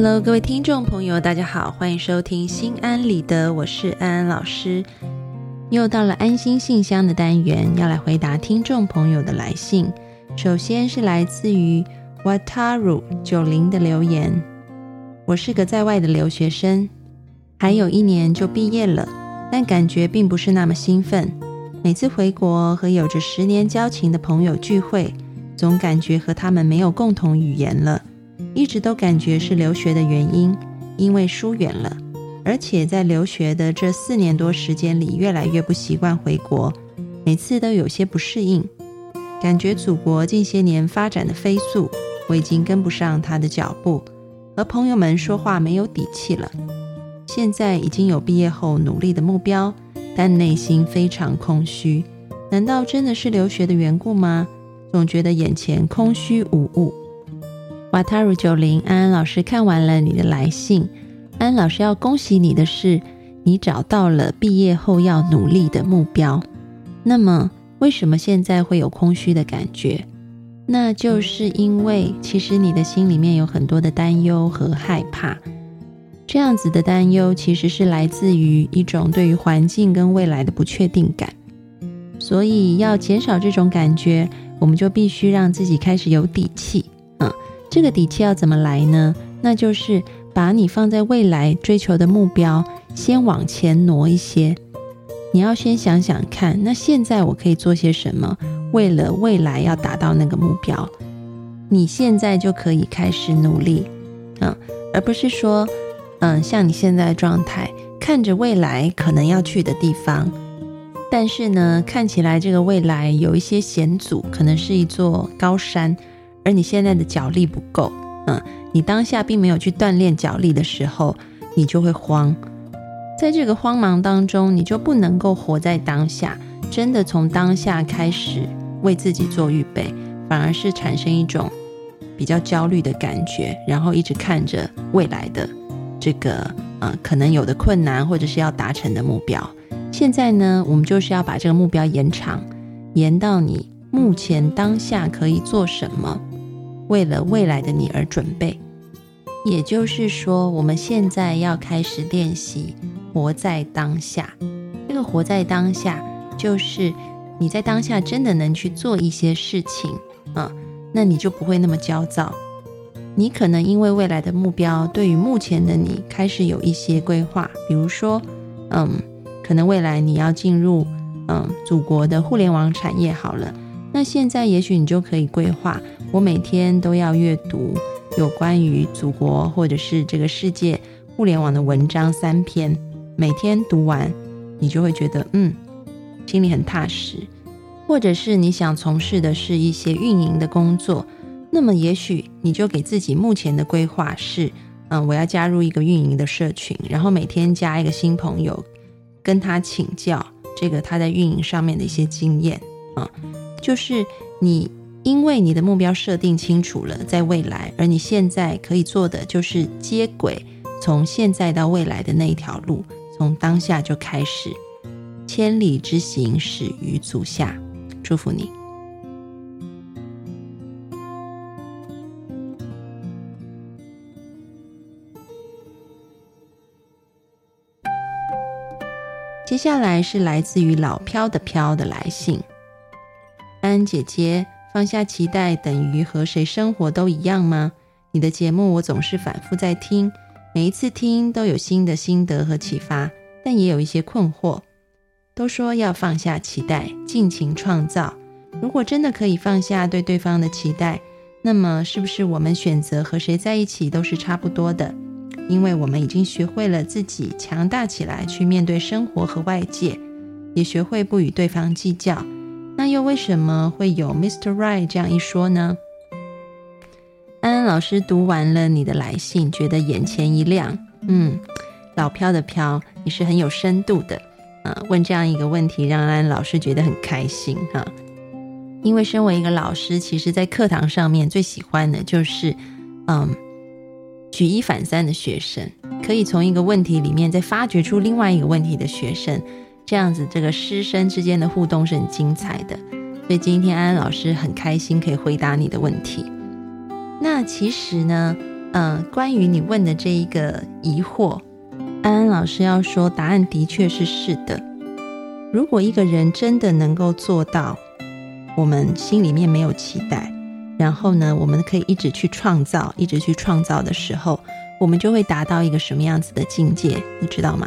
Hello，各位听众朋友，大家好，欢迎收听心安理得，我是安安老师。又到了安心信箱的单元，要来回答听众朋友的来信。首先是来自于 Wataru 九零的留言：我是个在外的留学生，还有一年就毕业了，但感觉并不是那么兴奋。每次回国和有着十年交情的朋友聚会，总感觉和他们没有共同语言了。一直都感觉是留学的原因，因为疏远了，而且在留学的这四年多时间里，越来越不习惯回国，每次都有些不适应，感觉祖国近些年发展的飞速，我已经跟不上他的脚步，和朋友们说话没有底气了。现在已经有毕业后努力的目标，但内心非常空虚。难道真的是留学的缘故吗？总觉得眼前空虚无物。瓦塔鲁九零，安安老师看完了你的来信。安安老师要恭喜你的是，你找到了毕业后要努力的目标。那么，为什么现在会有空虚的感觉？那就是因为其实你的心里面有很多的担忧和害怕。这样子的担忧其实是来自于一种对于环境跟未来的不确定感。所以要减少这种感觉，我们就必须让自己开始有底气。这个底气要怎么来呢？那就是把你放在未来追求的目标先往前挪一些。你要先想想看，那现在我可以做些什么，为了未来要达到那个目标，你现在就可以开始努力，嗯，而不是说，嗯，像你现在的状态，看着未来可能要去的地方，但是呢，看起来这个未来有一些险阻，可能是一座高山。而你现在的脚力不够，嗯，你当下并没有去锻炼脚力的时候，你就会慌。在这个慌忙当中，你就不能够活在当下，真的从当下开始为自己做预备，反而是产生一种比较焦虑的感觉，然后一直看着未来的这个呃可能有的困难或者是要达成的目标。现在呢，我们就是要把这个目标延长，延到你目前当下可以做什么。为了未来的你而准备，也就是说，我们现在要开始练习活在当下。这个活在当下，就是你在当下真的能去做一些事情啊，那你就不会那么焦躁。你可能因为未来的目标，对于目前的你开始有一些规划，比如说，嗯，可能未来你要进入嗯祖国的互联网产业，好了。那现在也许你就可以规划，我每天都要阅读有关于祖国或者是这个世界互联网的文章三篇，每天读完，你就会觉得嗯，心里很踏实。或者是你想从事的是一些运营的工作，那么也许你就给自己目前的规划是，嗯，我要加入一个运营的社群，然后每天加一个新朋友，跟他请教这个他在运营上面的一些经验啊。就是你，因为你的目标设定清楚了，在未来，而你现在可以做的就是接轨，从现在到未来的那一条路，从当下就开始，千里之行始于足下。祝福你。接下来是来自于老飘的飘的来信。安姐姐，放下期待等于和谁生活都一样吗？你的节目我总是反复在听，每一次听都有新的心得和启发，但也有一些困惑。都说要放下期待，尽情创造。如果真的可以放下对对方的期待，那么是不是我们选择和谁在一起都是差不多的？因为我们已经学会了自己强大起来去面对生活和外界，也学会不与对方计较。那又为什么会有 Mr. Right 这样一说呢？安安老师读完了你的来信，觉得眼前一亮。嗯，老飘的飘，你是很有深度的啊。问这样一个问题，让安安老师觉得很开心哈。因为身为一个老师，其实在课堂上面最喜欢的就是嗯举一反三的学生，可以从一个问题里面再发掘出另外一个问题的学生。这样子，这个师生之间的互动是很精彩的，所以今天安安老师很开心可以回答你的问题。那其实呢，嗯，关于你问的这一个疑惑，安安老师要说，答案的确是是的。如果一个人真的能够做到，我们心里面没有期待，然后呢，我们可以一直去创造，一直去创造的时候，我们就会达到一个什么样子的境界，你知道吗？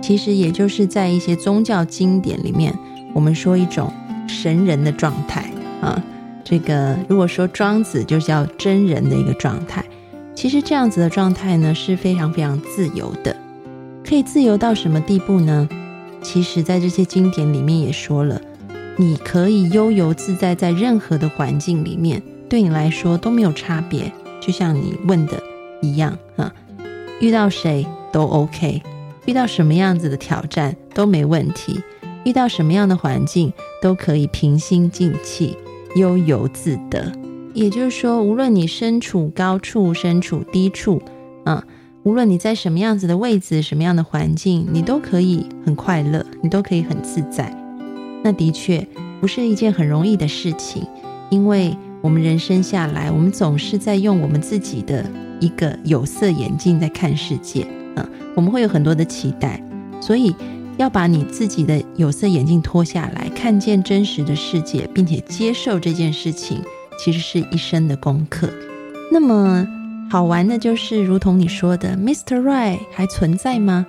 其实也就是在一些宗教经典里面，我们说一种神人的状态啊。这个如果说庄子就叫真人的一个状态，其实这样子的状态呢是非常非常自由的，可以自由到什么地步呢？其实，在这些经典里面也说了，你可以悠游自在在任何的环境里面，对你来说都没有差别。就像你问的一样啊，遇到谁都 OK，遇到什么样子的挑战都没问题，遇到什么样的环境都可以平心静气。悠游自得，也就是说，无论你身处高处、身处低处，啊，无论你在什么样子的位置、什么样的环境，你都可以很快乐，你都可以很自在。那的确不是一件很容易的事情，因为我们人生下来，我们总是在用我们自己的一个有色眼镜在看世界，啊，我们会有很多的期待，所以。要把你自己的有色眼镜脱下来，看见真实的世界，并且接受这件事情，其实是一生的功课。那么好玩的就是，如同你说的，Mr. Right 还存在吗？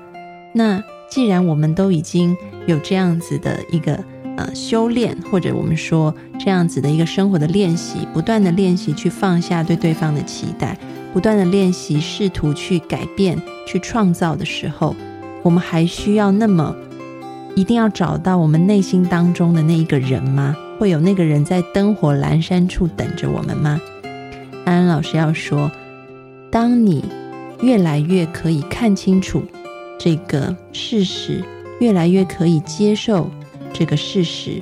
那既然我们都已经有这样子的一个呃修炼，或者我们说这样子的一个生活的练习，不断的练习去放下对对方的期待，不断的练习试图去改变、去创造的时候。我们还需要那么一定要找到我们内心当中的那一个人吗？会有那个人在灯火阑珊处等着我们吗？安安老师要说，当你越来越可以看清楚这个事实，越来越可以接受这个事实，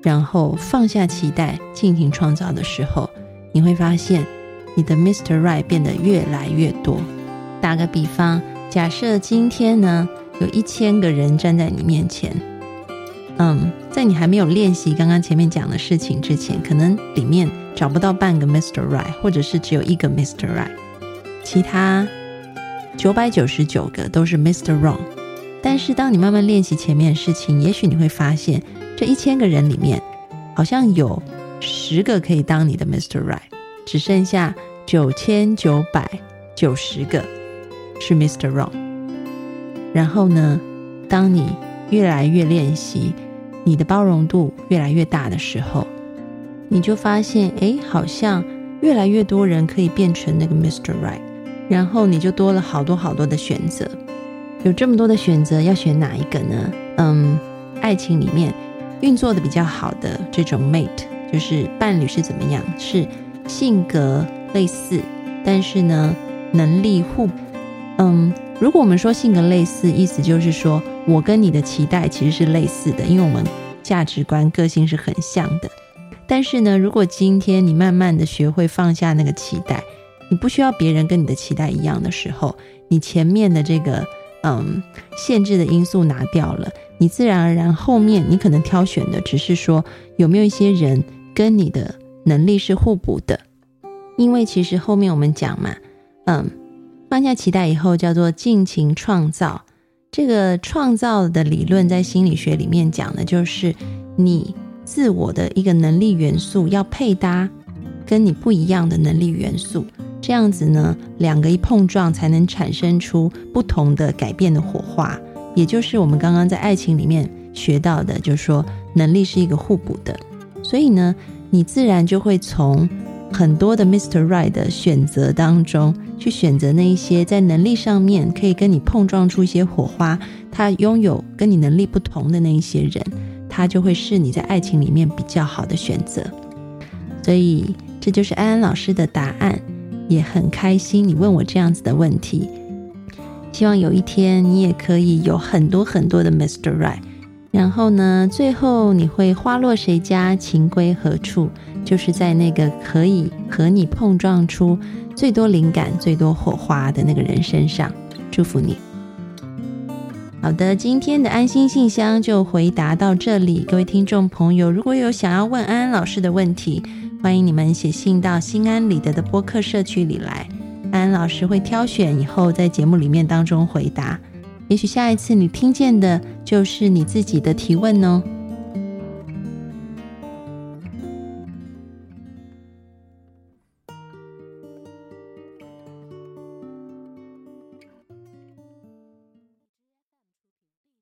然后放下期待，进行创造的时候，你会发现你的 Mr. Right 变得越来越多。打个比方。假设今天呢，有一千个人站在你面前，嗯，在你还没有练习刚刚前面讲的事情之前，可能里面找不到半个 Mr. Right，或者是只有一个 Mr. Right，其他九百九十九个都是 Mr. Wrong。但是当你慢慢练习前面的事情，也许你会发现，这一千个人里面，好像有十个可以当你的 Mr. Right，只剩下九千九百九十个。是 Mr. Wrong。然后呢，当你越来越练习，你的包容度越来越大的时候，你就发现，哎，好像越来越多人可以变成那个 Mr. Right。然后你就多了好多好多的选择。有这么多的选择，要选哪一个呢？嗯，爱情里面运作的比较好的这种 mate，就是伴侣是怎么样？是性格类似，但是呢，能力互。嗯，如果我们说性格类似，意思就是说我跟你的期待其实是类似的，因为我们价值观、个性是很像的。但是呢，如果今天你慢慢的学会放下那个期待，你不需要别人跟你的期待一样的时候，你前面的这个嗯限制的因素拿掉了，你自然而然后面你可能挑选的只是说有没有一些人跟你的能力是互补的，因为其实后面我们讲嘛，嗯。放下期待以后，叫做尽情创造。这个创造的理论在心理学里面讲的就是你自我的一个能力元素要配搭跟你不一样的能力元素，这样子呢，两个一碰撞才能产生出不同的改变的火花。也就是我们刚刚在爱情里面学到的，就是说能力是一个互补的，所以呢，你自然就会从。很多的 Mr. Right 的选择当中，去选择那一些在能力上面可以跟你碰撞出一些火花，他拥有跟你能力不同的那一些人，他就会是你在爱情里面比较好的选择。所以这就是安安老师的答案，也很开心你问我这样子的问题。希望有一天你也可以有很多很多的 Mr. Right，然后呢，最后你会花落谁家，情归何处？就是在那个可以和你碰撞出最多灵感、最多火花的那个人身上，祝福你。好的，今天的安心信箱就回答到这里。各位听众朋友，如果有想要问安安老师的问题，欢迎你们写信到心安理得的播客社区里来。安安老师会挑选以后在节目里面当中回答。也许下一次你听见的就是你自己的提问呢。